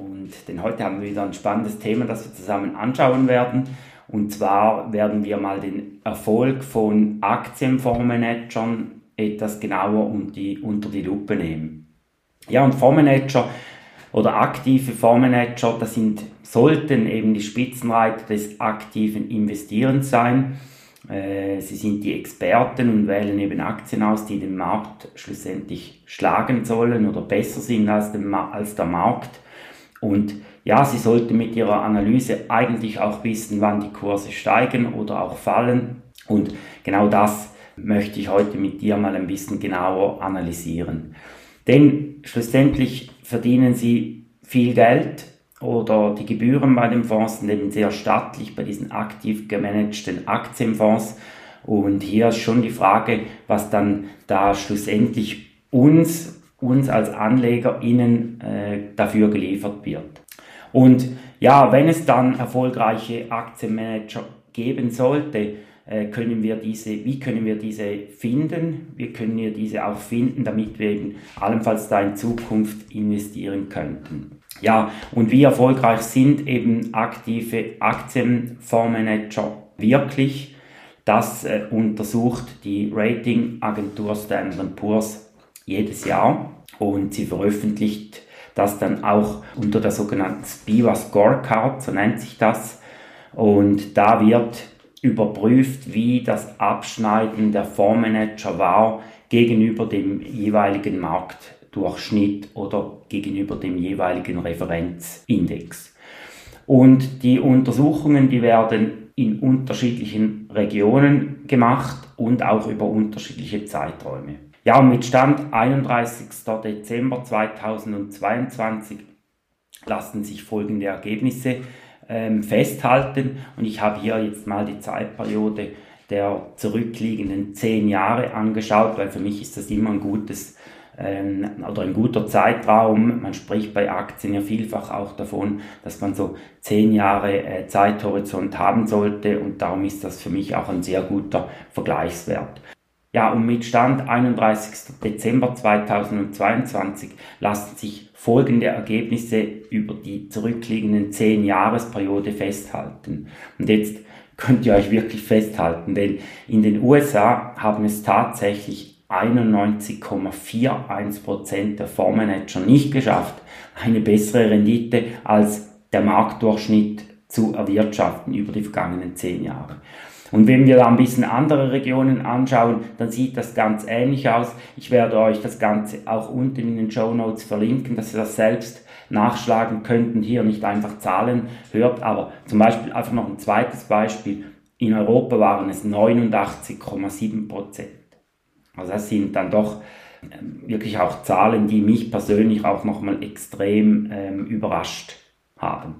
Und denn heute haben wir wieder ein spannendes Thema, das wir zusammen anschauen werden. Und zwar werden wir mal den Erfolg von Aktienfondsmanagern etwas genauer unter die, Lupe nehmen. Ja, und Fondsmanager oder aktive Fondsmanager, das sind, sollten eben die Spitzenreiter des aktiven Investierens sein. Äh, sie sind die Experten und wählen eben Aktien aus, die den Markt schlussendlich schlagen sollen oder besser sind als, den, als der Markt. Und ja, Sie sollten mit Ihrer Analyse eigentlich auch wissen, wann die Kurse steigen oder auch fallen. Und genau das möchte ich heute mit dir mal ein bisschen genauer analysieren. Denn schlussendlich verdienen Sie viel Geld oder die Gebühren bei den Fonds eben sehr stattlich bei diesen aktiv gemanagten Aktienfonds. Und hier ist schon die Frage, was dann da schlussendlich uns uns als AnlegerInnen äh, dafür geliefert wird. Und ja, wenn es dann erfolgreiche Aktienmanager geben sollte, äh, können wir diese, wie können wir diese finden? Wie können wir diese auch finden, damit wir eben allenfalls da in Zukunft investieren könnten? Ja, und wie erfolgreich sind eben aktive Aktienfondsmanager wirklich? Das äh, untersucht die Ratingagentur Standard Poor's jedes Jahr und sie veröffentlicht das dann auch unter der sogenannten Spiva Scorecard, so nennt sich das. Und da wird überprüft, wie das Abschneiden der Fondsmanager war gegenüber dem jeweiligen Marktdurchschnitt oder gegenüber dem jeweiligen Referenzindex. Und die Untersuchungen, die werden in unterschiedlichen Regionen gemacht und auch über unterschiedliche Zeiträume. Ja, und mit Stand 31. Dezember 2022 lassen sich folgende Ergebnisse ähm, festhalten. Und ich habe hier jetzt mal die Zeitperiode der zurückliegenden zehn Jahre angeschaut, weil für mich ist das immer ein gutes ähm, oder ein guter Zeitraum. Man spricht bei Aktien ja vielfach auch davon, dass man so zehn Jahre äh, Zeithorizont haben sollte und darum ist das für mich auch ein sehr guter Vergleichswert. Ja, und mit Stand 31. Dezember 2022 lassen sich folgende Ergebnisse über die zurückliegenden 10 Jahresperiode festhalten. Und jetzt könnt ihr euch wirklich festhalten, denn in den USA haben es tatsächlich 91,41% der Fondsmanager nicht geschafft, eine bessere Rendite als der Marktdurchschnitt zu erwirtschaften über die vergangenen 10 Jahre. Und wenn wir da ein bisschen andere Regionen anschauen, dann sieht das ganz ähnlich aus. Ich werde euch das Ganze auch unten in den Show Notes verlinken, dass ihr das selbst nachschlagen könnt und hier nicht einfach Zahlen hört, aber zum Beispiel einfach noch ein zweites Beispiel. In Europa waren es 89,7 Prozent. Also das sind dann doch ähm, wirklich auch Zahlen, die mich persönlich auch nochmal extrem ähm, überrascht haben.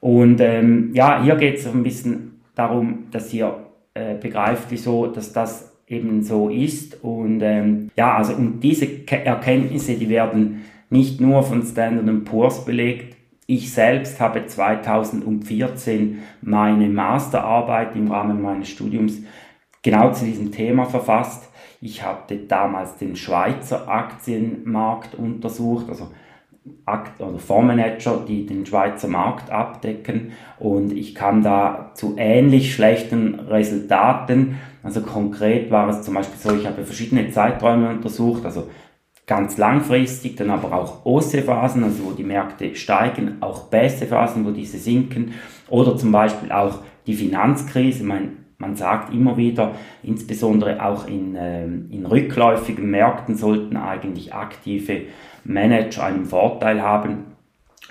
Und ähm, ja, hier geht es ein bisschen darum, dass ihr äh, begreift, wieso, dass das eben so ist. Und ähm, ja, also und diese Ke Erkenntnisse, die werden nicht nur von Standard Poor's belegt. Ich selbst habe 2014 meine Masterarbeit im Rahmen meines Studiums genau zu diesem Thema verfasst. Ich hatte damals den Schweizer Aktienmarkt untersucht, also Akt oder Fondsmanager, die den Schweizer Markt abdecken und ich kam da zu ähnlich schlechten Resultaten. Also konkret war es zum Beispiel so, ich habe verschiedene Zeiträume untersucht, also ganz langfristig, dann aber auch OC-Phasen, also wo die Märkte steigen, auch Bässe-Phasen, wo diese sinken oder zum Beispiel auch die Finanzkrise. Man, man sagt immer wieder, insbesondere auch in, äh, in rückläufigen Märkten sollten eigentlich aktive Manager einen Vorteil haben.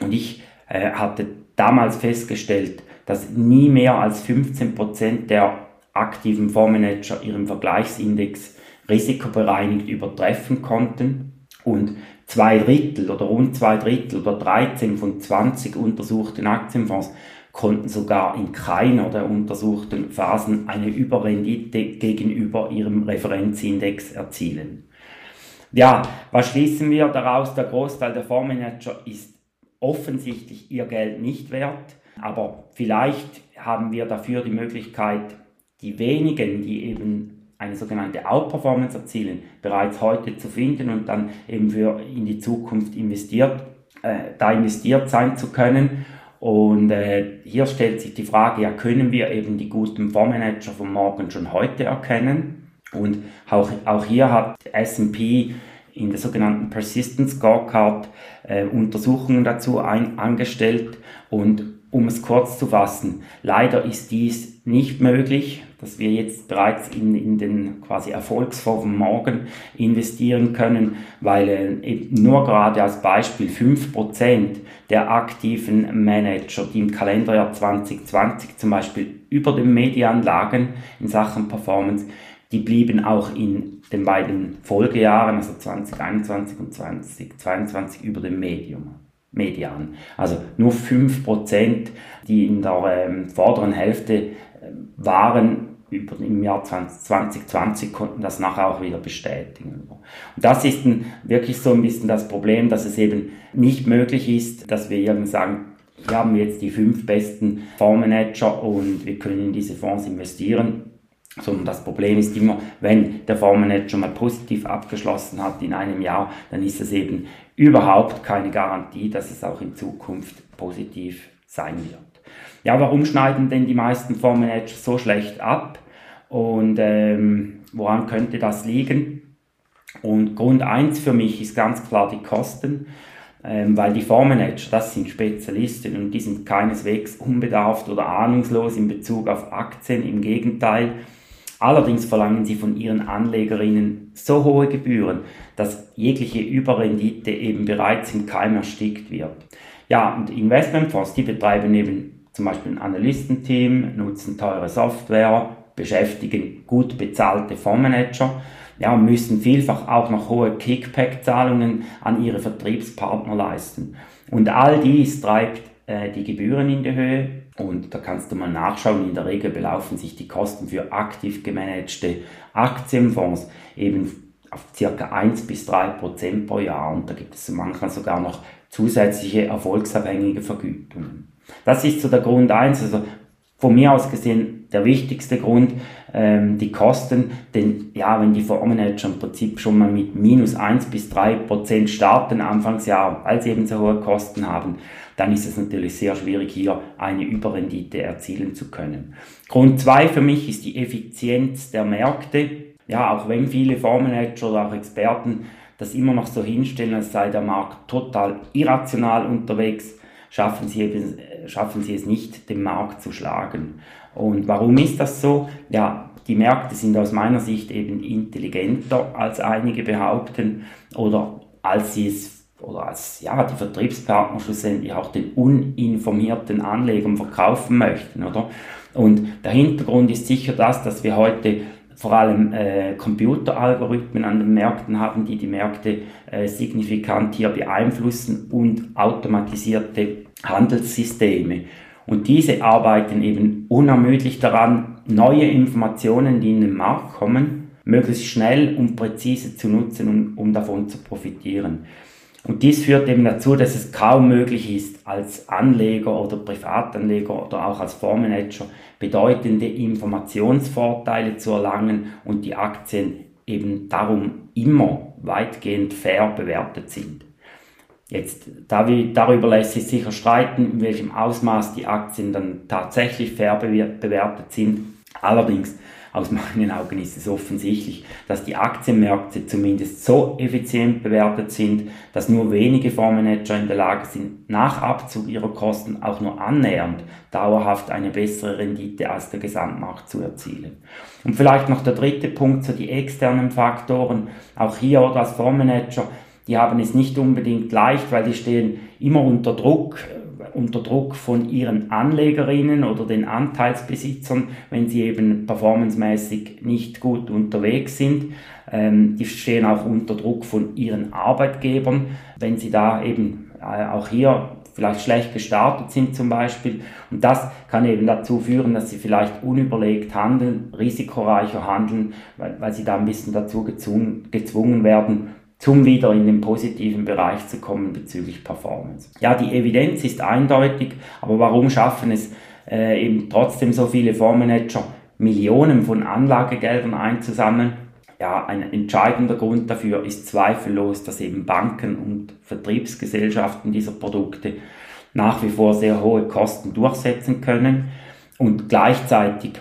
Und ich äh, hatte damals festgestellt, dass nie mehr als 15% der aktiven Fondsmanager ihren Vergleichsindex risikobereinigt übertreffen konnten. Und zwei Drittel oder rund zwei Drittel oder 13 von 20 untersuchten Aktienfonds konnten sogar in keiner der untersuchten Phasen eine Überrendite gegenüber ihrem Referenzindex erzielen. Ja, was schließen wir daraus? Der Großteil der Fondsmanager ist offensichtlich ihr Geld nicht wert, aber vielleicht haben wir dafür die Möglichkeit, die wenigen, die eben eine sogenannte Outperformance erzielen, bereits heute zu finden und dann eben für in die Zukunft investiert, äh, da investiert sein zu können und äh, hier stellt sich die Frage, ja, können wir eben die guten Fondsmanager von morgen schon heute erkennen? Und auch, auch hier hat S&P in der sogenannten Persistence Scorecard äh, Untersuchungen dazu ein, angestellt und um es kurz zu fassen, leider ist dies nicht möglich, dass wir jetzt bereits in, in den quasi Erfolgsfonds von morgen investieren können, weil äh, nur gerade als Beispiel 5% der aktiven Manager, die im Kalenderjahr 2020 zum Beispiel über den Median lagen in Sachen Performance, die blieben auch in den beiden Folgejahren, also 2021 und 2022, über dem Medium. Median. Also nur 5%, die in der ähm, vorderen Hälfte äh, waren, über, im Jahr 2020 konnten das nachher auch wieder bestätigen. Und das ist ein, wirklich so ein bisschen das Problem, dass es eben nicht möglich ist, dass wir irgendwie sagen, wir haben jetzt die fünf besten Fondsmanager und wir können in diese Fonds investieren sondern das Problem ist immer, wenn der Fondsmanager mal positiv abgeschlossen hat in einem Jahr, dann ist es eben überhaupt keine Garantie, dass es auch in Zukunft positiv sein wird. Ja, warum schneiden denn die meisten Fondsmanager so schlecht ab? Und ähm, woran könnte das liegen? Und Grund eins für mich ist ganz klar die Kosten, ähm, weil die Fondsmanager, das sind Spezialisten und die sind keineswegs unbedarft oder ahnungslos in Bezug auf Aktien. Im Gegenteil, Allerdings verlangen sie von ihren Anlegerinnen so hohe Gebühren, dass jegliche Überrendite eben bereits im Keim erstickt wird. Ja, und Investmentfonds, die betreiben eben zum Beispiel ein Analystenteam, nutzen teure Software, beschäftigen gut bezahlte Fondsmanager, ja, müssen vielfach auch noch hohe Kickback-Zahlungen an ihre Vertriebspartner leisten. Und all dies treibt äh, die Gebühren in die Höhe und da kannst du mal nachschauen. In der Regel belaufen sich die Kosten für aktiv gemanagte Aktienfonds eben auf circa 1 bis 3 Prozent pro Jahr und da gibt es manchmal sogar noch zusätzliche erfolgsabhängige Vergütungen. Das ist so der Grund eins. Also von mir aus gesehen der wichtigste Grund, ähm, die Kosten, denn ja, wenn die Fondsmanager im Prinzip schon mal mit minus 1 bis 3 Prozent starten Anfangsjahr, weil sie eben so hohe Kosten haben, dann ist es natürlich sehr schwierig, hier eine Überrendite erzielen zu können. Grund zwei für mich ist die Effizienz der Märkte. Ja, auch wenn viele Fondsmanager oder auch Experten das immer noch so hinstellen, als sei der Markt total irrational unterwegs, schaffen sie, eben, schaffen sie es nicht, den Markt zu schlagen. Und warum ist das so? Ja, die Märkte sind aus meiner Sicht eben intelligenter, als einige behaupten, oder als sie es oder als ja, die Vertriebspartner schlussendlich auch den uninformierten Anlegern verkaufen möchten, oder? Und der Hintergrund ist sicher das, dass wir heute vor allem äh, Computeralgorithmen an den Märkten haben, die die Märkte äh, signifikant hier beeinflussen und automatisierte Handelssysteme. Und diese arbeiten eben unermüdlich daran, neue Informationen, die in den Markt kommen, möglichst schnell und präzise zu nutzen, um, um davon zu profitieren. Und dies führt eben dazu, dass es kaum möglich ist, als Anleger oder Privatanleger oder auch als Fondsmanager bedeutende Informationsvorteile zu erlangen und die Aktien eben darum immer weitgehend fair bewertet sind. Jetzt, darüber lässt sich sicher streiten, in welchem Ausmaß die Aktien dann tatsächlich fair bewertet sind. Allerdings aus meinen Augen ist es offensichtlich, dass die Aktienmärkte zumindest so effizient bewertet sind, dass nur wenige Fondsmanager in der Lage sind, nach Abzug ihrer Kosten auch nur annähernd dauerhaft eine bessere Rendite als der Gesamtmarkt zu erzielen. Und vielleicht noch der dritte Punkt, so die externen Faktoren. Auch hier oder als Fondsmanager, die haben es nicht unbedingt leicht, weil die stehen immer unter Druck unter Druck von ihren Anlegerinnen oder den Anteilsbesitzern, wenn sie eben performancemäßig nicht gut unterwegs sind. Ähm, die stehen auch unter Druck von ihren Arbeitgebern, wenn sie da eben äh, auch hier vielleicht schlecht gestartet sind zum Beispiel. Und das kann eben dazu führen, dass sie vielleicht unüberlegt handeln, risikoreicher handeln, weil, weil sie da ein bisschen dazu gezwungen, gezwungen werden, zum wieder in den positiven Bereich zu kommen bezüglich Performance. Ja, die Evidenz ist eindeutig, aber warum schaffen es äh, eben trotzdem so viele Fondsmanager, Millionen von Anlagegeldern einzusammeln? Ja, ein entscheidender Grund dafür ist zweifellos, dass eben Banken und Vertriebsgesellschaften dieser Produkte nach wie vor sehr hohe Kosten durchsetzen können und gleichzeitig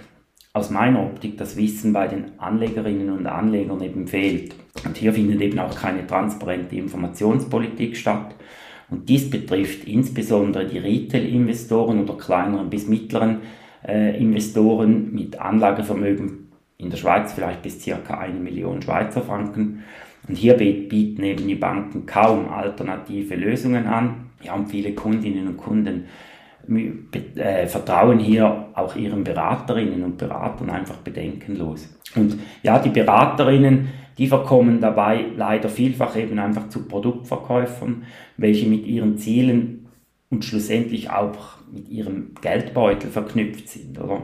aus meiner Optik das Wissen bei den Anlegerinnen und Anlegern eben fehlt. Und hier findet eben auch keine transparente Informationspolitik statt. Und dies betrifft insbesondere die Retail-Investoren oder kleineren bis mittleren äh, Investoren mit Anlagevermögen in der Schweiz vielleicht bis circa eine Million Schweizer Franken. Und hier bieten eben die Banken kaum alternative Lösungen an. Ja, und viele Kundinnen und Kunden äh, vertrauen hier auch ihren Beraterinnen und Beratern einfach bedenkenlos. Und ja, die Beraterinnen, die verkommen dabei leider vielfach eben einfach zu Produktverkäufern, welche mit ihren Zielen und schlussendlich auch mit ihrem Geldbeutel verknüpft sind. Oder?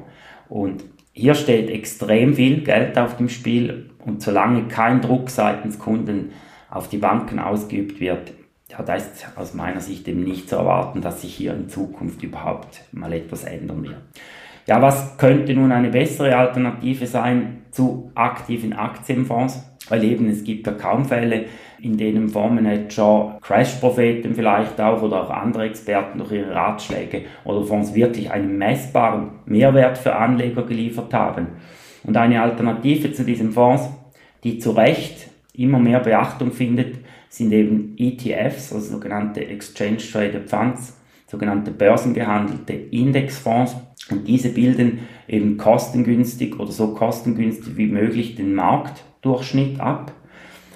Und hier steht extrem viel Geld auf dem Spiel und solange kein Druck seitens Kunden auf die Banken ausgeübt wird, ja, da ist aus meiner Sicht eben nicht zu erwarten, dass sich hier in Zukunft überhaupt mal etwas ändern wird. Ja, was könnte nun eine bessere Alternative sein zu aktiven Aktienfonds? Weil eben es gibt ja kaum Fälle, in denen Fondsmanager, Crash-Propheten vielleicht auch oder auch andere Experten durch ihre Ratschläge oder Fonds wirklich einen messbaren Mehrwert für Anleger geliefert haben. Und eine Alternative zu diesen Fonds, die zu Recht immer mehr Beachtung findet, sind eben ETFs, also sogenannte Exchange Traded Funds, sogenannte börsengehandelte Indexfonds. Und diese bilden eben kostengünstig oder so kostengünstig wie möglich den Marktdurchschnitt ab,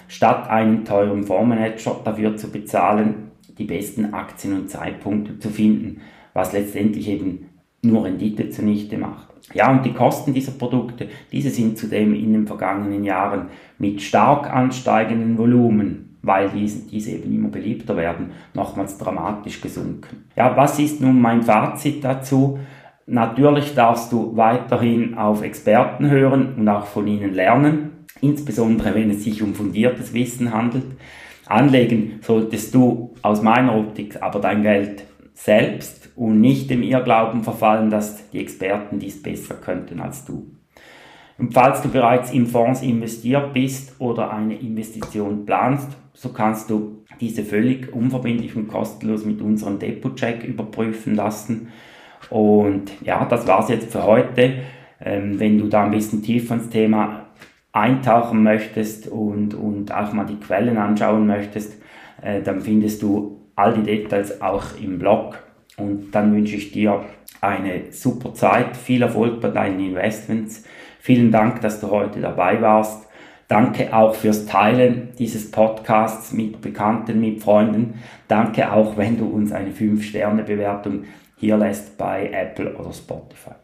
statt einen teuren Fondsmanager dafür zu bezahlen, die besten Aktien und Zeitpunkte zu finden, was letztendlich eben nur Rendite zunichte macht. Ja, und die Kosten dieser Produkte, diese sind zudem in den vergangenen Jahren mit stark ansteigenden Volumen, weil diese, diese eben immer beliebter werden, nochmals dramatisch gesunken. Ja, was ist nun mein Fazit dazu? Natürlich darfst du weiterhin auf Experten hören und auch von ihnen lernen, insbesondere wenn es sich um fundiertes Wissen handelt. Anlegen solltest du aus meiner Optik aber dein Geld selbst und nicht dem Irrglauben verfallen, dass die Experten dies besser könnten als du. Und falls du bereits in Fonds investiert bist oder eine Investition planst, so kannst du diese völlig unverbindlich und kostenlos mit unserem Depot-Check überprüfen lassen. Und ja, das war's jetzt für heute. Ähm, wenn du da ein bisschen tiefer ins Thema eintauchen möchtest und, und auch mal die Quellen anschauen möchtest, äh, dann findest du all die Details auch im Blog. Und dann wünsche ich dir eine super Zeit, viel Erfolg bei deinen Investments. Vielen Dank, dass du heute dabei warst. Danke auch fürs Teilen dieses Podcasts mit Bekannten, mit Freunden. Danke auch, wenn du uns eine 5-Sterne-Bewertung hier lässt bei Apple oder Spotify.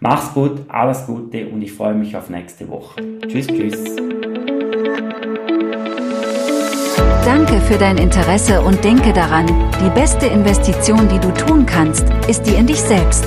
Mach's gut, alles Gute und ich freue mich auf nächste Woche. Tschüss, tschüss. Danke für dein Interesse und denke daran, die beste Investition, die du tun kannst, ist die in dich selbst.